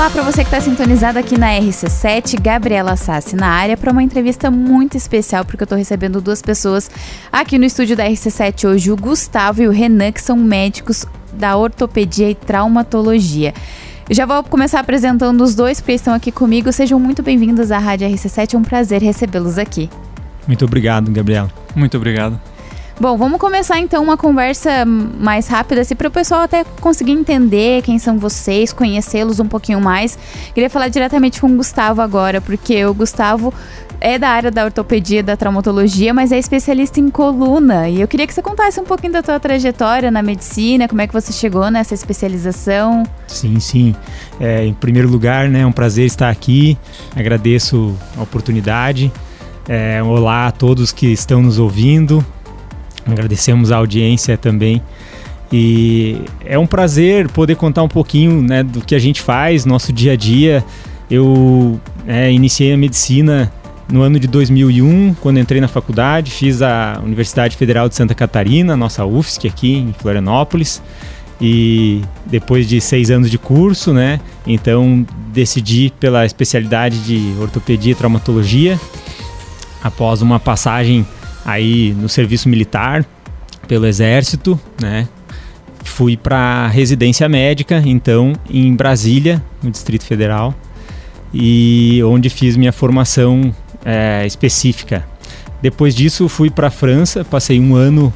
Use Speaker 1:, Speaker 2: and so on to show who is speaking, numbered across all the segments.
Speaker 1: Olá para você que está sintonizado aqui na RC7, Gabriela Sassi na área para uma entrevista muito especial, porque eu estou recebendo duas pessoas aqui no estúdio da RC7 hoje, o Gustavo e o Renan, que são médicos da ortopedia e traumatologia. Já vou começar apresentando os dois, porque estão aqui comigo. Sejam muito bem-vindos à Rádio RC7, é um prazer recebê-los aqui.
Speaker 2: Muito obrigado, Gabriela.
Speaker 3: Muito obrigado.
Speaker 1: Bom, vamos começar então uma conversa mais rápida, assim, para o pessoal até conseguir entender quem são vocês, conhecê-los um pouquinho mais. Queria falar diretamente com o Gustavo agora, porque o Gustavo é da área da ortopedia, da traumatologia, mas é especialista em coluna. E eu queria que você contasse um pouquinho da tua trajetória na medicina, como é que você chegou nessa especialização.
Speaker 2: Sim, sim. É, em primeiro lugar, né, é um prazer estar aqui. Agradeço a oportunidade. É, olá a todos que estão nos ouvindo. Agradecemos a audiência também. E é um prazer poder contar um pouquinho né, do que a gente faz, nosso dia a dia. Eu é, iniciei a medicina no ano de 2001, quando entrei na faculdade, fiz a Universidade Federal de Santa Catarina, nossa UFSC aqui em Florianópolis. E depois de seis anos de curso, né, então decidi pela especialidade de ortopedia e traumatologia. Após uma passagem aí no serviço militar pelo exército, né? Fui para residência médica, então em Brasília, no Distrito Federal, e onde fiz minha formação é, específica. Depois disso, fui para a França, passei um ano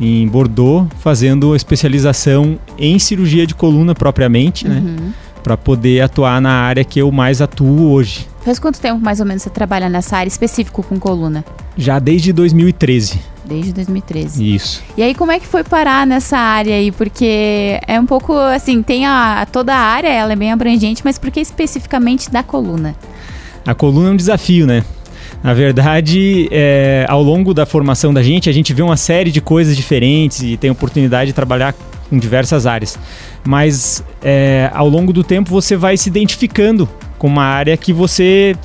Speaker 2: em Bordeaux fazendo especialização em cirurgia de coluna propriamente, né? uhum. né? Para poder atuar na área que eu mais atuo hoje.
Speaker 1: Faz quanto tempo mais ou menos você trabalha nessa área específica com coluna?
Speaker 2: Já desde 2013.
Speaker 1: Desde 2013.
Speaker 2: Isso.
Speaker 1: E aí, como é que foi parar nessa área aí? Porque é um pouco assim, tem a toda a área, ela é bem abrangente, mas por que especificamente da coluna?
Speaker 2: A coluna é um desafio, né? Na verdade, é, ao longo da formação da gente, a gente vê uma série de coisas diferentes e tem oportunidade de trabalhar em diversas áreas. Mas é, ao longo do tempo você vai se identificando com uma área que você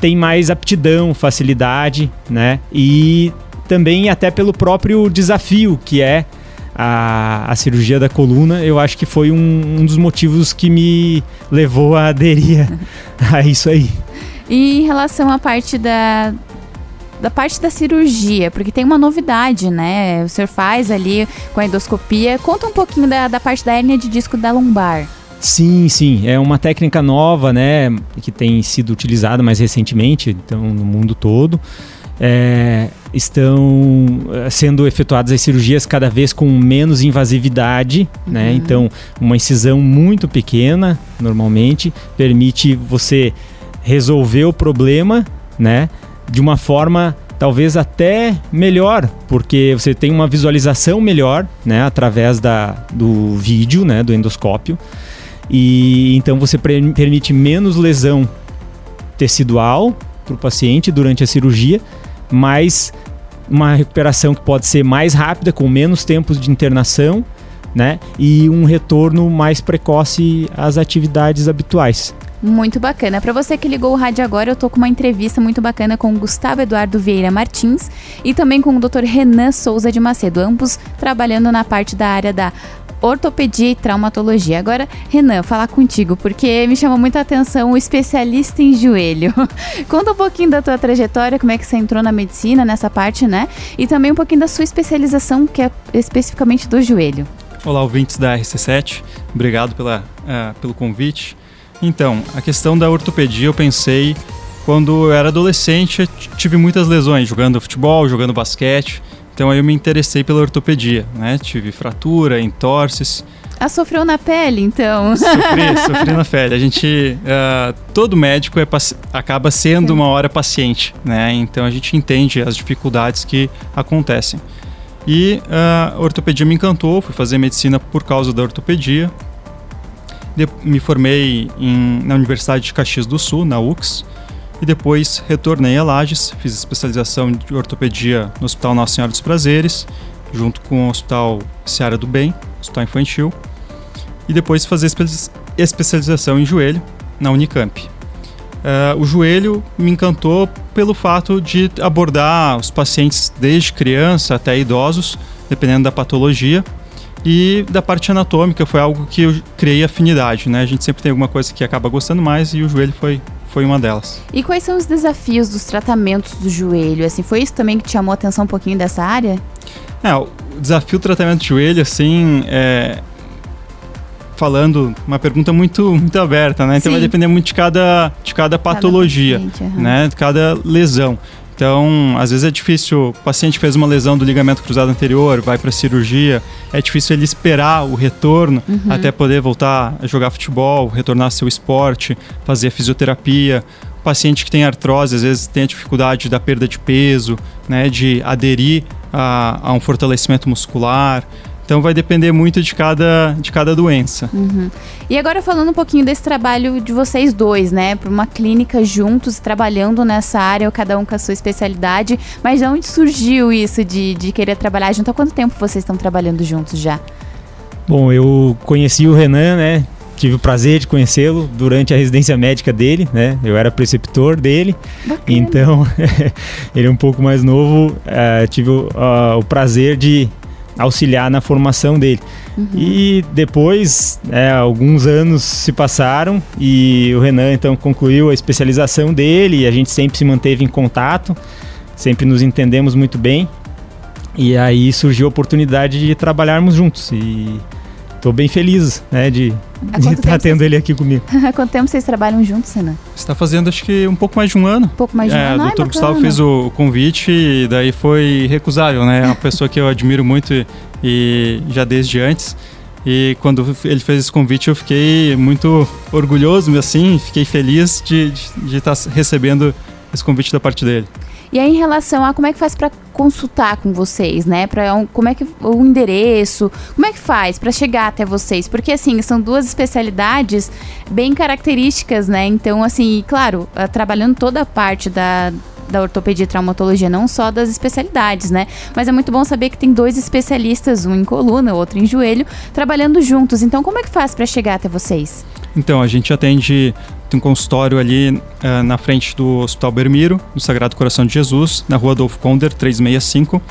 Speaker 2: tem mais aptidão, facilidade, né? E também até pelo próprio desafio que é a, a cirurgia da coluna, eu acho que foi um, um dos motivos que me levou a aderir a isso aí.
Speaker 1: E em relação à parte da, da parte da cirurgia, porque tem uma novidade, né? O senhor faz ali com a endoscopia. Conta um pouquinho da, da parte da hérnia de disco da lombar.
Speaker 2: Sim, sim, é uma técnica nova, né, que tem sido utilizada mais recentemente, então no mundo todo. É, estão eh, sendo efetuadas as cirurgias cada vez com menos invasividade, né? uhum. né? Então, uma incisão muito pequena, normalmente, permite você resolver o problema, né? De uma forma talvez até melhor, porque você tem uma visualização melhor, né? Através da, do vídeo, né? Do endoscópio. E então você permite menos lesão tecidual para o paciente durante a cirurgia, mas uma recuperação que pode ser mais rápida, com menos tempos de internação, né? E um retorno mais precoce às atividades habituais.
Speaker 1: Muito bacana. Para você que ligou o rádio agora, eu tô com uma entrevista muito bacana com o Gustavo Eduardo Vieira Martins e também com o Dr. Renan Souza de Macedo, ambos trabalhando na parte da área da ortopedia e traumatologia. Agora, Renan, falar contigo, porque me chamou muita atenção o especialista em joelho. Conta um pouquinho da tua trajetória, como é que você entrou na medicina nessa parte, né? E também um pouquinho da sua especialização, que é especificamente do joelho.
Speaker 3: Olá, ouvintes da RC7, obrigado pela, uh, pelo convite. Então, a questão da ortopedia eu pensei quando eu era adolescente, eu tive muitas lesões jogando futebol, jogando basquete. Então aí eu me interessei pela ortopedia, né? Tive fratura, entorses.
Speaker 1: Ah, sofreu na pele, então?
Speaker 3: Sofri, sofri na pele. A gente, uh, todo médico é, acaba sendo uma hora paciente, né? Então a gente entende as dificuldades que acontecem. E uh, a ortopedia me encantou, fui fazer medicina por causa da ortopedia. De me formei em, na Universidade de Caxias do Sul, na UX, e depois retornei a Lages, fiz especialização de ortopedia no Hospital Nossa Senhora dos Prazeres, junto com o Hospital Seara do Bem, Hospital Infantil, e depois fazer especialização em joelho na Unicamp. Uh, o joelho me encantou pelo fato de abordar os pacientes desde criança até idosos, dependendo da patologia, E da parte anatômica foi algo que eu criei afinidade, né? A gente sempre tem alguma coisa que acaba gostando mais e o joelho foi foi uma delas.
Speaker 1: E quais são os desafios dos tratamentos do joelho? Assim, foi isso também que te chamou a atenção um pouquinho dessa área?
Speaker 3: É, o desafio do tratamento de joelho, assim, é, falando uma pergunta muito muito aberta, né? Então Sim. vai depender muito de cada de cada patologia, uhum. né? De cada lesão. Então, às vezes é difícil, o paciente fez uma lesão do ligamento cruzado anterior, vai para cirurgia, é difícil ele esperar o retorno uhum. até poder voltar a jogar futebol, retornar ao seu esporte, fazer fisioterapia. O paciente que tem artrose, às vezes tem a dificuldade da perda de peso, né, de aderir a, a um fortalecimento muscular. Então vai depender muito de cada, de cada doença.
Speaker 1: Uhum. E agora falando um pouquinho desse trabalho de vocês dois, né? Para uma clínica juntos, trabalhando nessa área, cada um com a sua especialidade. Mas de onde surgiu isso de, de querer trabalhar junto? Há quanto tempo vocês estão trabalhando juntos já?
Speaker 2: Bom, eu conheci o Renan, né? tive o prazer de conhecê-lo durante a residência médica dele, né? Eu era preceptor dele, Bacana. então ele é um pouco mais novo. Uh, tive o, uh, o prazer de auxiliar na formação dele. Uhum. E depois, é, alguns anos se passaram e o Renan então concluiu a especialização dele e a gente sempre se manteve em contato, sempre nos entendemos muito bem. E aí surgiu a oportunidade de trabalharmos juntos e estou bem feliz, né, de estar tá tendo ele aqui comigo.
Speaker 1: Há quanto tempo vocês trabalham juntos, Renan?
Speaker 3: Está fazendo acho que um pouco mais de um ano. Um
Speaker 1: pouco mais de um é, ano.
Speaker 3: O Dr. Gustavo fez o convite e daí foi recusável, né? É uma pessoa que eu admiro muito e, e já desde antes. E quando ele fez esse convite, eu fiquei muito orgulhoso, assim, fiquei feliz de, de, de estar recebendo esse convite da parte dele.
Speaker 1: E aí, em relação a como é que faz para consultar com vocês, né? Para um, como é que o endereço, como é que faz para chegar até vocês? Porque assim, são duas especialidades bem características, né? Então, assim, claro, ah, trabalhando toda a parte da da ortopedia e traumatologia, não só das especialidades, né? Mas é muito bom saber que tem dois especialistas, um em coluna, outro em joelho, trabalhando juntos. Então, como é que faz para chegar até vocês?
Speaker 3: Então, a gente atende tem um consultório ali uh, na frente do Hospital Bermiro, no Sagrado Coração de Jesus, na rua Adolfo Konder, 365.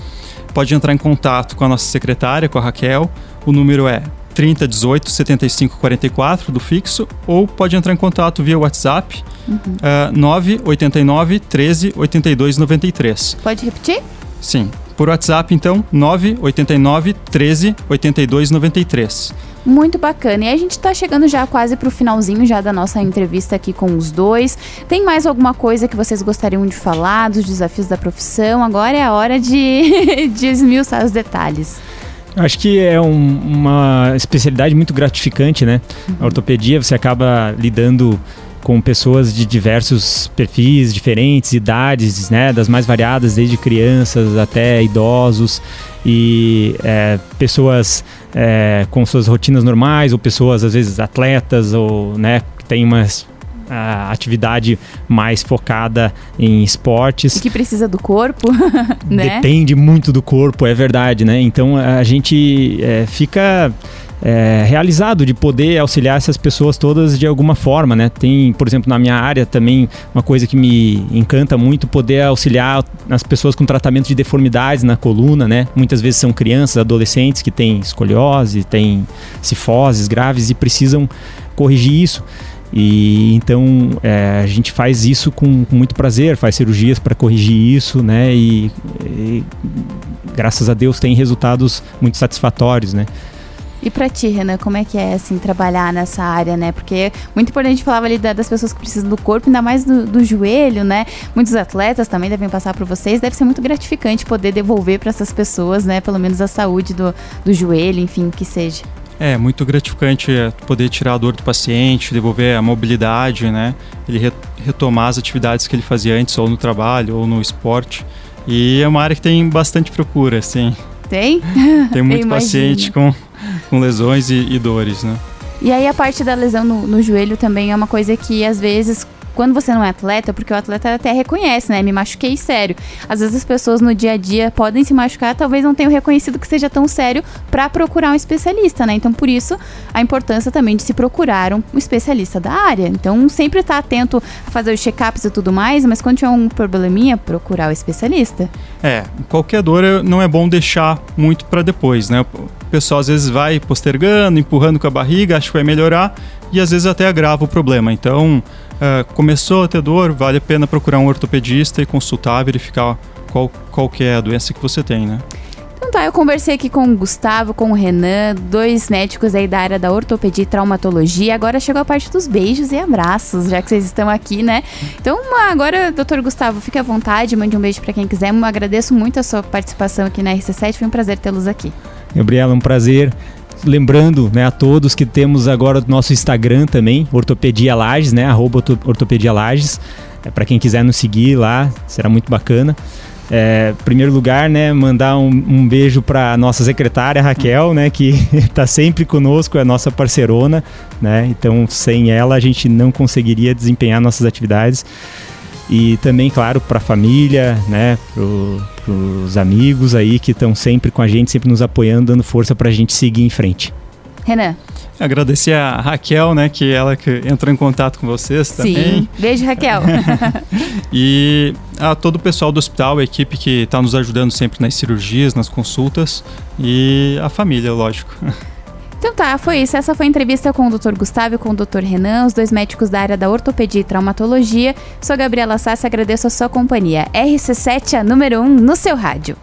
Speaker 3: Pode entrar em contato com a nossa secretária, com a Raquel. O número é 3018 7544 do fixo, ou pode entrar em contato via WhatsApp uhum. uh, 989 13 82 93.
Speaker 1: Pode repetir?
Speaker 3: Sim. Por WhatsApp, então, 989 13 82 93
Speaker 1: muito bacana. E a gente está chegando já quase para o finalzinho já da nossa entrevista aqui com os dois. Tem mais alguma coisa que vocês gostariam de falar dos desafios da profissão? Agora é a hora de, de esmiuçar os detalhes.
Speaker 2: Acho que é um, uma especialidade muito gratificante, né? Uhum. A ortopedia, você acaba lidando com pessoas de diversos perfis diferentes, idades, né, das mais variadas, desde crianças até idosos e é, pessoas é, com suas rotinas normais ou pessoas às vezes atletas ou né, que têm uma atividade mais focada em esportes.
Speaker 1: E que precisa do corpo,
Speaker 2: né? Depende muito do corpo, é verdade, né? Então a gente é, fica é, realizado de poder auxiliar essas pessoas todas de alguma forma, né? Tem, por exemplo, na minha área também uma coisa que me encanta muito poder auxiliar as pessoas com tratamento de deformidades na coluna, né? Muitas vezes são crianças, adolescentes que têm escoliose, têm cifoses graves e precisam corrigir isso. E então é, a gente faz isso com, com, muito prazer, faz cirurgias para corrigir isso, né? E, e graças a Deus tem resultados muito satisfatórios, né?
Speaker 1: E para ti, Renan, como é que é assim trabalhar nessa área, né? Porque muito importante a gente falava ali das pessoas que precisam do corpo, ainda mais do, do joelho, né? Muitos atletas também devem passar por vocês. Deve ser muito gratificante poder devolver para essas pessoas, né? Pelo menos a saúde do, do joelho, enfim, que seja.
Speaker 3: É muito gratificante é, poder tirar a dor do paciente, devolver a mobilidade, né? Ele retomar as atividades que ele fazia antes, ou no trabalho, ou no esporte. E é uma área que tem bastante procura, sim.
Speaker 1: Tem?
Speaker 3: Tem muito paciente com com lesões e, e, dores, né?
Speaker 1: E aí a parte da lesão no, no joelho também é uma coisa que às vezes quando você não é atleta, porque o atleta até reconhece, né? Me machuquei sério. Às vezes as pessoas no dia a dia podem se machucar, talvez não tenham reconhecido que seja tão sério para procurar um especialista, né? Então por isso a importância também de se procurar um especialista da área. Então sempre estar tá atento a fazer os check-ups e tudo mais, mas quando tiver um probleminha, procurar o especialista.
Speaker 3: É, qualquer dor não é bom deixar muito para depois, né? pessoal às vezes vai postergando, empurrando com a barriga, acha que vai melhorar e às vezes até agrava o problema. Então, uh, começou a ter dor, vale a pena procurar um ortopedista e consultar, verificar qual, qual que é a doença que você tem, né?
Speaker 1: Então tá, eu conversei aqui com o Gustavo, com o Renan, dois médicos aí da área da ortopedia e traumatologia. Agora chegou a parte dos beijos e abraços, já que vocês estão aqui, né? Então agora, doutor Gustavo, fique à vontade, mande um beijo para quem quiser. Eu agradeço muito a sua participação aqui na RC7, foi um prazer tê-los aqui.
Speaker 2: Gabriela, um prazer. Lembrando né, a todos que temos agora o nosso Instagram também, Ortopedia Lages, né? Arroba Ortopedia Lages. É, para quem quiser nos seguir lá, será muito bacana. É, primeiro lugar, né, mandar um, um beijo para nossa secretária Raquel, né, que está sempre conosco, é nossa parceirona, né, então sem ela a gente não conseguiria desempenhar nossas atividades. E também, claro, para a família, né, para os amigos aí que estão sempre com a gente, sempre nos apoiando, dando força para a gente seguir em frente.
Speaker 1: Renan.
Speaker 3: Agradecer a Raquel, né, que ela que entrou em contato com vocês também. Sim,
Speaker 1: beijo Raquel.
Speaker 3: e a todo o pessoal do hospital, a equipe que está nos ajudando sempre nas cirurgias, nas consultas e a família, lógico.
Speaker 1: Então tá, foi isso. Essa foi a entrevista com o Dr. Gustavo e com o Dr. Renan, os dois médicos da área da ortopedia e traumatologia. Sou Gabriela Sassi, agradeço a sua companhia. RC7, a número 1 um no seu rádio.